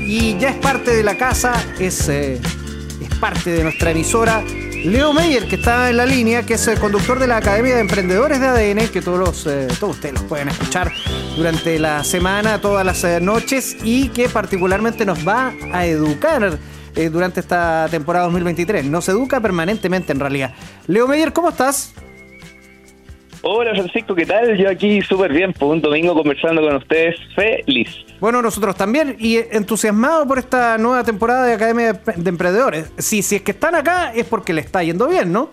Y ya es parte de la casa, es, eh, es parte de nuestra emisora. Leo Meyer, que está en la línea, que es el conductor de la Academia de Emprendedores de ADN, que todos, los, eh, todos ustedes los pueden escuchar durante la semana, todas las eh, noches, y que particularmente nos va a educar eh, durante esta temporada 2023. Nos educa permanentemente en realidad. Leo Meyer, ¿cómo estás? Hola Francisco, ¿qué tal? Yo aquí súper bien, por un domingo conversando con ustedes, feliz. Bueno, nosotros también, y entusiasmado por esta nueva temporada de Academia de Emprendedores. Si, si es que están acá es porque le está yendo bien, ¿no?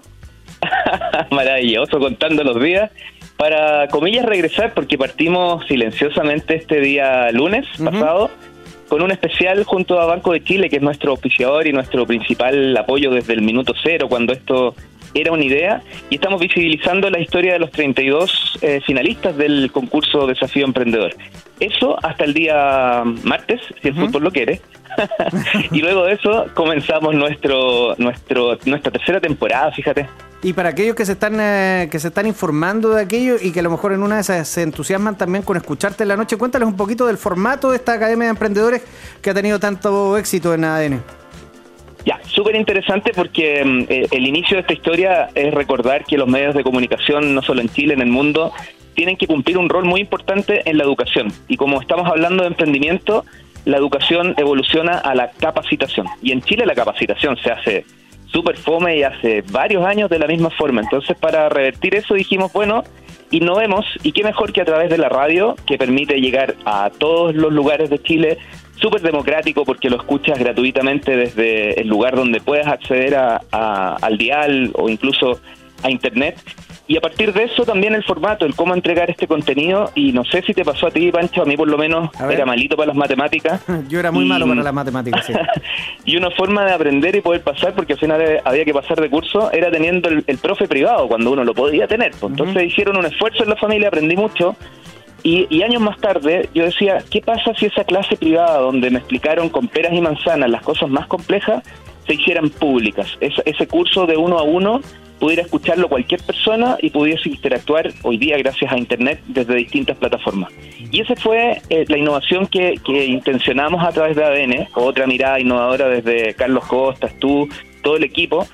Maravilloso, contando los días. Para, comillas, regresar, porque partimos silenciosamente este día lunes pasado con un especial junto a Banco de Chile, que es nuestro oficiador y nuestro principal apoyo desde el minuto cero, cuando esto era una idea, y estamos visibilizando la historia de los 32 eh, finalistas del concurso Desafío Emprendedor. Eso hasta el día martes, si el fútbol lo quiere. y luego de eso comenzamos nuestro, nuestro, nuestra tercera temporada, fíjate. Y para aquellos que se están eh, que se están informando de aquello y que a lo mejor en una de esas se entusiasman también con escucharte en la noche, cuéntales un poquito del formato de esta Academia de Emprendedores que ha tenido tanto éxito en ADN. Súper interesante porque mm, eh, el inicio de esta historia es recordar que los medios de comunicación, no solo en Chile, en el mundo, tienen que cumplir un rol muy importante en la educación. Y como estamos hablando de emprendimiento, la educación evoluciona a la capacitación. Y en Chile la capacitación se hace súper fome y hace varios años de la misma forma. Entonces, para revertir eso dijimos, bueno, innovemos y qué mejor que a través de la radio, que permite llegar a todos los lugares de Chile súper democrático porque lo escuchas gratuitamente desde el lugar donde puedes acceder a, al dial o incluso a internet. Y a partir de eso también el formato, el cómo entregar este contenido. Y no sé si te pasó a ti, Pancho, a mí por lo menos era malito para las matemáticas. Yo era muy malo para las matemáticas, sí. y una forma de aprender y poder pasar, porque al final había que pasar de curso, era teniendo el, profe privado, cuando uno lo podía tener. Pues. Entonces hicieron un esfuerzo en la familia, aprendí mucho. Y, años más tarde yo decía, ¿qué pasa si esa clase privada donde me explicaron con peras y manzanas las cosas más complejas se hicieran públicas? ese curso de uno a uno pudiera escucharlo cualquier persona y pudiese interactuar hoy día gracias a Internet desde distintas plataformas. Y esa fue eh, la innovación que, que intencionamos a través de ADN, otra mirada innovadora desde Carlos Costas, tú, todo el equipo,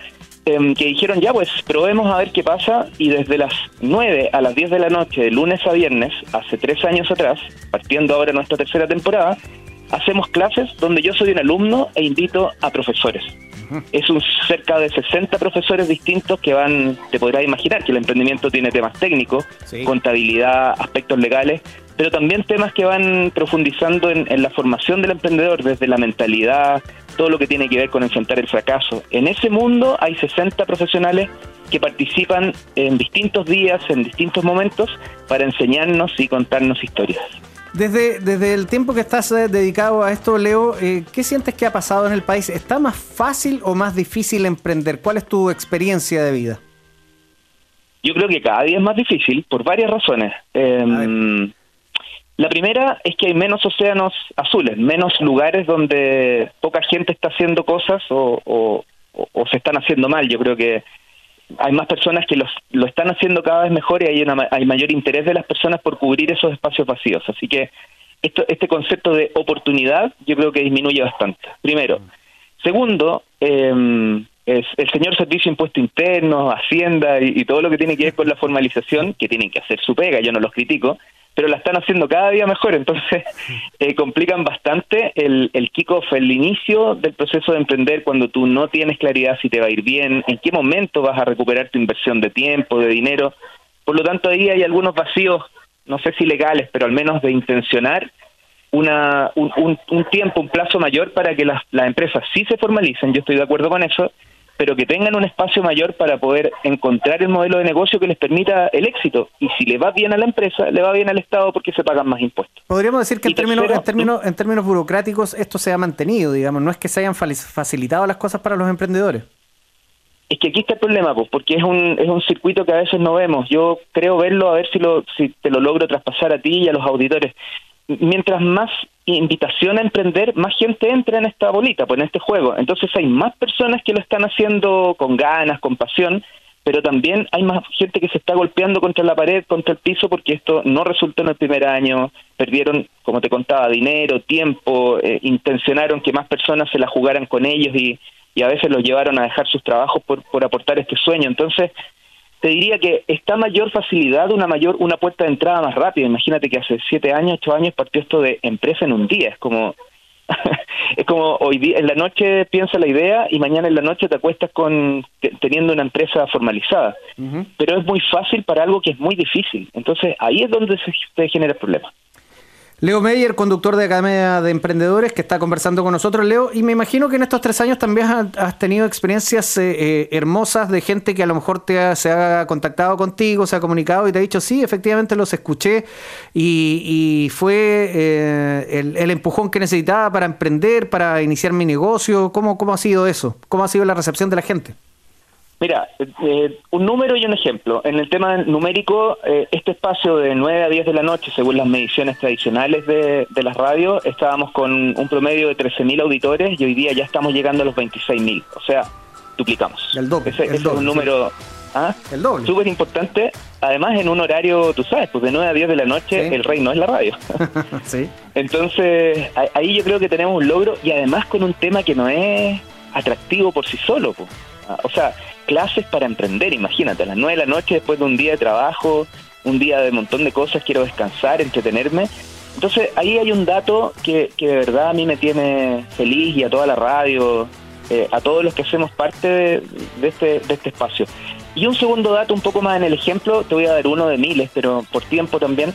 Em, que dijeron ya pues probemos a ver qué pasa y desde las 9 a las 10 de la noche, de lunes a viernes, hace tres años atrás, partiendo ahora nuestra tercera temporada, hacemos clases donde yo soy un alumno e invito a profesores. Es un cerca de 60 profesores distintos que van, te podrás imaginar que el emprendimiento tiene temas técnicos, contabilidad, aspectos legales, pero también temas que van profundizando en, la formación del emprendedor, desde la mentalidad, todo lo que tiene que ver con enfrentar el fracaso. En ese mundo hay 60 profesionales que participan en distintos días, en distintos momentos, para enseñarnos y contarnos historias. Desde, desde el tiempo que estás eh, dedicado a esto, Leo, eh, ¿qué sientes que ha pasado en el país? ¿Está más fácil o más difícil emprender? ¿Cuál es tu experiencia de vida? Yo creo que cada día es más difícil por varias razones. La primera es que hay menos océanos azules, menos lugares donde poca gente está haciendo cosas o, se están haciendo mal. Yo creo que hay más personas que los, lo están haciendo cada vez mejor y hay, una, hay mayor interés de las personas por cubrir esos espacios vacíos. Así que esto, este concepto de oportunidad yo creo que disminuye bastante. Primero. Segundo, eh, es el señor Servicio Impuesto Interno, Hacienda y, y, todo lo que tiene que ver con la formalización, que tienen que hacer su pega, yo no los critico, pero la están haciendo cada día mejor, entonces eh, complican bastante el, el kickoff, el inicio del proceso de emprender cuando tú no tienes claridad si te va a ir bien, en qué momento vas a recuperar tu inversión de tiempo, de dinero. Por lo tanto, ahí hay algunos vacíos, no sé si legales, pero al menos de intencionar una, un, un, tiempo, un plazo mayor para que las, las empresas sí se formalicen, yo estoy de acuerdo con eso, pero que tengan un espacio mayor para poder encontrar el modelo de negocio que les permita el éxito. Y si le va bien a la empresa, le va bien al Estado porque se pagan más impuestos. Podríamos decir que en términos, en, términos, en términos burocráticos esto se ha mantenido, digamos, no es que se hayan facilitado las cosas para los emprendedores. Es que aquí está el problema, pues, porque es un, es un circuito que a veces no vemos. Yo creo verlo, a ver si, lo, si te lo logro traspasar a ti y a los auditores mientras más invitación a emprender, más gente entra en esta bolita, pues en este juego. Entonces hay más personas que lo están haciendo con ganas, con pasión, pero también hay más gente que se está golpeando contra la pared, contra el piso, porque esto no resultó en el primer año, perdieron, como te contaba, dinero, tiempo, eh, intencionaron que más personas se la jugaran con ellos y, y a veces los llevaron a dejar sus trabajos por, por aportar este sueño. Entonces, te diría que está mayor facilidad, una mayor, una puerta de entrada más rápida. Imagínate que hace siete años, ocho años partió esto de empresa en un día. Es como es como hoy día en la noche piensa la idea y mañana en la noche te acuestas con teniendo una empresa formalizada. Pero es muy fácil para algo que es muy difícil. Entonces ahí es donde se, se genera el problema. Leo Meyer, conductor de Academia de Emprendedores, que está conversando con nosotros, Leo, y me imagino que en estos tres años también has tenido experiencias eh, eh, hermosas de gente que a lo mejor te se ha contactado contigo, se ha comunicado y te ha dicho, sí, efectivamente los escuché y, fue eh, el, empujón que necesitaba para emprender, para iniciar mi negocio. ¿Cómo, ¿Cómo ha sido eso? ¿Cómo ha sido la recepción de la gente? Mira, eh, un número y un ejemplo. En el tema numérico, eh, este espacio de 9 a 10 de la noche, según las mediciones tradicionales de, de las radios, estábamos con un promedio de 13.000 auditores y hoy día ya estamos llegando a los 26.000. O sea, duplicamos. El doble. Ese, es un número ¿ah? el doble. súper importante. Además, en un horario, tú sabes, pues de 9 a 10 de la noche, el rey no es la radio. sí. Entonces, ahí yo creo que tenemos un logro y además con un tema que no es atractivo por sí solo. Pues. O sea, clases para emprender, imagínate, a las 9 de la noche después de un día de trabajo, un día de un montón de cosas, quiero descansar, entretenerme. Entonces ahí hay un dato que, que de verdad a mí me tiene feliz y a toda la radio, eh, a todos los que hacemos parte de, este, de este espacio. Y un segundo dato, un poco más en el ejemplo, te voy a dar uno de miles, pero por tiempo también.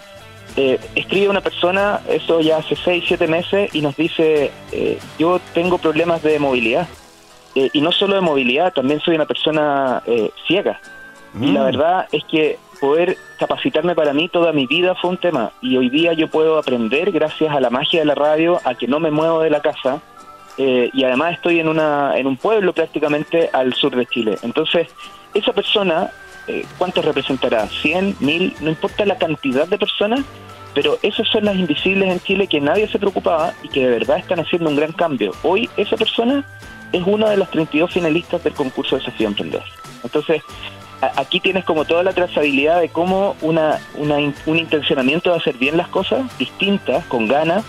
Eh, escribe una persona, eso ya hace 6, 7 meses, y nos dice, eh, yo tengo problemas de movilidad eh, y no solo de movilidad, también soy una persona eh, ciega. Y la mm. verdad es que poder capacitarme para mí toda mi vida fue un tema. Y hoy día yo puedo aprender, gracias a la magia de la radio, a que no me muevo de la casa. Eh, y además estoy en, una, en un pueblo prácticamente al sur de Chile. Entonces, esa persona, ¿cuántos representará? ¿100? ¿1000? No importa la cantidad de personas, pero esas son las invisibles en Chile que nadie se preocupaba y que de verdad están haciendo un gran cambio. Hoy esa persona es uno de los 32 finalistas del concurso de Desafío Emprendedor. Entonces, aquí tienes como toda la trazabilidad de cómo una, un intencionamiento de hacer bien las cosas, distintas, con ganas,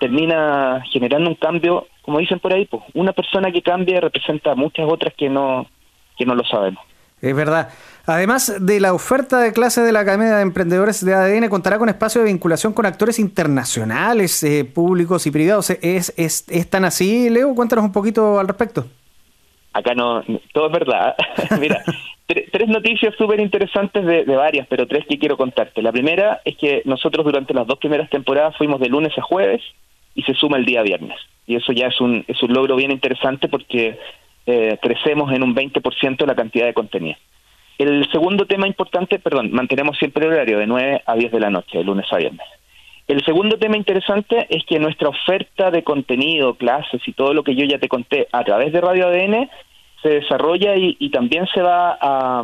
termina generando un cambio, como dicen por ahí, pues una persona que cambia representa a muchas otras que no, que no lo sabemos. Es verdad. Además de la oferta de clases de la Academia de Emprendedores de ADN, contará con espacio de vinculación con actores internacionales, eh, públicos y privados. ¿Es, ¿Es, es, tan así, Leo? Cuéntanos un poquito al respecto. Acá no, todo es verdad. Mira, tres noticias súper interesantes de, de, varias, pero tres que quiero contarte. La primera es que nosotros durante las dos primeras temporadas fuimos de lunes a jueves y se suma el día viernes. Y eso ya es un, es un logro bien interesante porque eh, crecemos en un 20% la cantidad de contenido. El segundo tema importante, perdón, mantenemos siempre el horario de 9 a 10 de la noche, de lunes a viernes. El segundo tema interesante es que nuestra oferta de contenido, clases y todo lo que yo ya te conté a través de Radio ADN se desarrolla y, también se va a,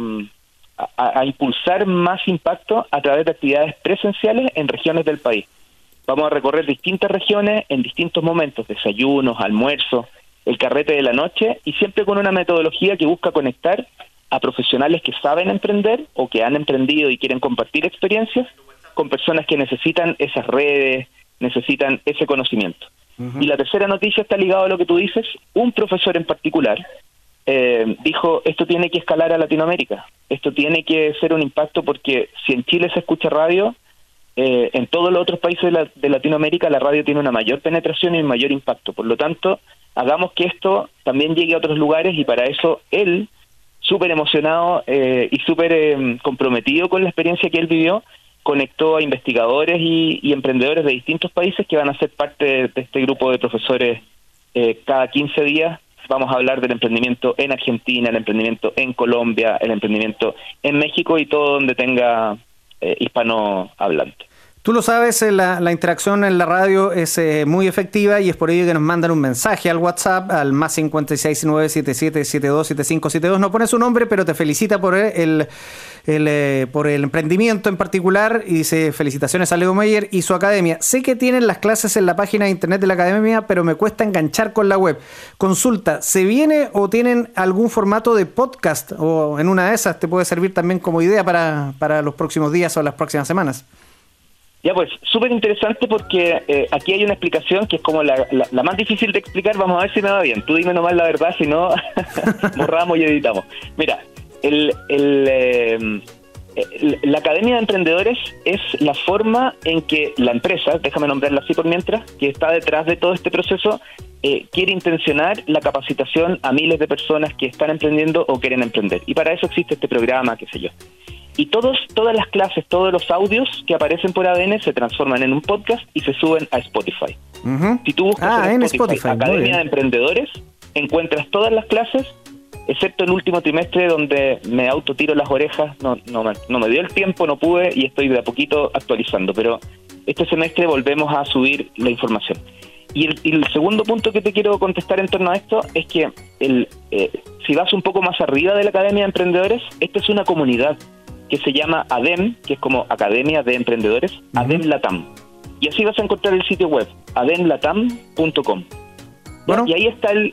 a, impulsar más impacto a través de actividades presenciales en regiones del país. Vamos a recorrer distintas regiones en distintos momentos, desayunos, almuerzos, el carrete de la noche y siempre con una metodología que busca conectar a profesionales que saben emprender o que han emprendido y quieren compartir experiencias con personas que necesitan esas redes, necesitan ese conocimiento. Y la tercera noticia está ligada a lo que tú dices. Un profesor en particular eh, dijo, esto tiene que escalar a Latinoamérica, esto tiene que ser un impacto porque si en Chile se escucha radio, eh, en todos los otros países de, de Latinoamérica la radio tiene una mayor penetración y un mayor impacto. Por lo tanto, hagamos que esto también llegue a otros lugares y para eso él, súper emocionado eh, y súper em, comprometido con la experiencia que él vivió, conectó a investigadores y, emprendedores de distintos países que van a ser parte de, este grupo de profesores eh, cada 15 días. Vamos a hablar del emprendimiento en Argentina, el emprendimiento en Colombia, el emprendimiento en México y todo donde tenga eh, hispano hablante. Tú lo sabes, eh, la, interacción en la radio es eh, muy efectiva y es por ello que nos mandan un mensaje al WhatsApp al más 56977727572. No pone su nombre, pero te felicita por el, el, por el emprendimiento en particular y dice felicitaciones a Leo Meyer y su academia. Sé que tienen las clases en la página de internet de la academia, pero me cuesta enganchar con la web. Consulta, ¿se viene o tienen algún formato de podcast o en una de esas te puede servir también como idea para, para los próximos días o las próximas semanas? Ya, pues, súper interesante porque eh, aquí hay una explicación que es como la, más difícil de explicar. Vamos a ver si me va bien. Tú dime nomás la verdad, si no, borramos y editamos. Mira, el, el, eh, la Academia de Emprendedores es la forma en que la empresa, déjame nombrarla así por mientras, que está detrás de todo este proceso, eh, quiere intencionar la capacitación a miles de personas que están emprendiendo o quieren emprender. Y para eso existe este programa, qué sé yo. Y todos, todas las clases, todos los audios que aparecen por ADN se transforman en un podcast y se suben a Spotify. Si tú buscas ah, en Spotify, Academia de Emprendedores, encuentras todas las clases, excepto el último trimestre donde me autotiro las orejas, no, no, me, no me dio el tiempo, no pude y estoy de a poquito actualizando. Pero este semestre volvemos a subir la información. Y el, segundo punto que te quiero contestar en torno a esto es que el, eh, si vas un poco más arriba de la Academia de Emprendedores, esta es una comunidad que se llama ADEM, que es como Academia de Emprendedores, ADEM Latam. Y así vas a encontrar el sitio web, ademlatam.com. Bueno. Y ahí está el,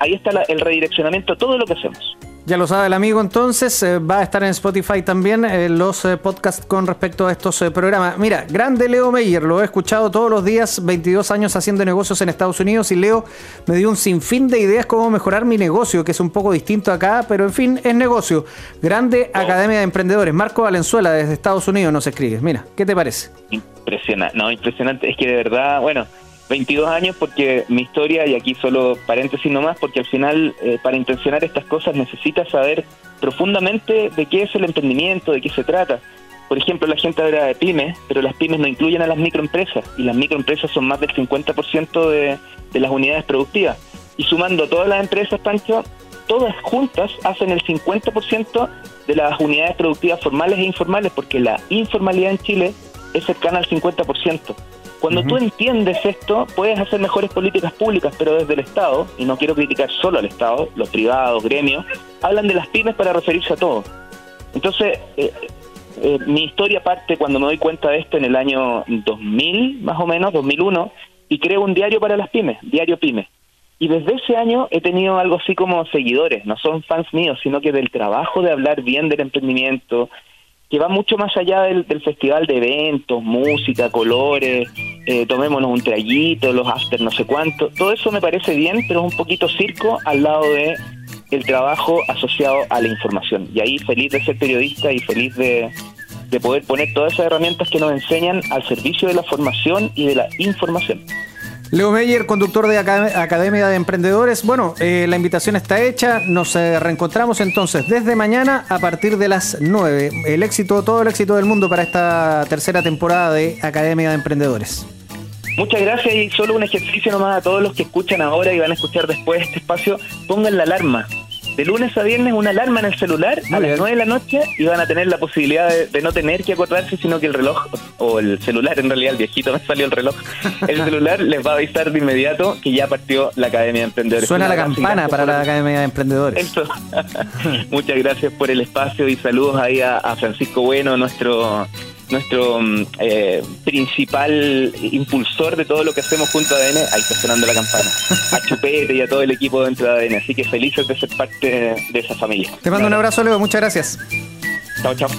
ahí está el redireccionamiento a todo lo que hacemos. Ya lo sabe el amigo entonces, eh, va a estar en Spotify también eh, los eh, podcasts con respecto a estos programas. Mira, grande Leo Meyer, lo he escuchado todos los días, 22 años haciendo negocios en Estados Unidos y Leo me dio un sinfín de ideas cómo mejorar mi negocio, que es un poco distinto acá, pero en fin, es negocio. Grande Academia de Emprendedores, Marco Valenzuela desde Estados Unidos nos escribe. Mira, ¿qué te parece? Impresionante, no, impresionante, es que de verdad, bueno 22 años porque mi historia, y aquí solo paréntesis nomás, porque al final eh, para intencionar estas cosas necesitas saber profundamente de qué es el emprendimiento, de qué se trata. Por ejemplo, la gente habla de pymes, pero las pymes no incluyen a las microempresas y las microempresas son más del 50% de, de las unidades productivas. Y sumando todas las empresas, Pancho, todas juntas hacen el 50% de las unidades productivas formales e informales, porque la informalidad en Chile es cercana al 50%. Cuando tú entiendes esto, puedes hacer mejores políticas públicas, pero desde el Estado, y no quiero criticar solo al Estado, los privados, gremios, hablan de las pymes para referirse a todo. Entonces, eh, eh, mi historia parte cuando me doy cuenta de esto en el año 2000, más o menos, 2001, y creo un diario para las pymes, Diario Pyme. Y desde ese año he tenido algo así como seguidores, no son fans míos, sino que del trabajo de hablar bien del emprendimiento, que va mucho más allá del, festival de eventos, música, colores, eh, tomémonos un traguito, los after no sé cuánto, todo eso me parece bien, pero es un poquito circo al lado de el trabajo asociado a la información. Y ahí feliz de ser periodista y feliz de, de poder poner todas esas herramientas que nos enseñan al servicio de la formación y de la información. Leo Meyer, conductor de Academia de Emprendedores. Bueno, eh, la invitación está hecha. Nos eh, reencontramos entonces desde mañana a partir de las 9. El éxito, todo el éxito del mundo para esta tercera temporada de Academia de Emprendedores. Muchas gracias y solo un ejercicio nomás a todos los que escuchan ahora y van a escuchar después este espacio. Pongan la alarma de lunes a viernes una alarma en el celular a las 9 de la noche y van a tener la posibilidad de, no tener que acordarse, sino que el reloj, o el celular en realidad, el viejito me salió el reloj, el celular les va a avisar de inmediato que ya partió la Academia de Emprendedores. Suena la campana para la Academia de Emprendedores. Eso. Muchas gracias por el espacio y saludos ahí a Francisco Bueno, nuestro nuestro mm, eh, principal impulsor de todo lo que hacemos junto a ADN, ahí está sonando la campana, a Chupete y a todo el equipo dentro de ADN, así que felices de ser parte de esa familia. Te mando un abrazo, Leo, muchas gracias. Chao, chao.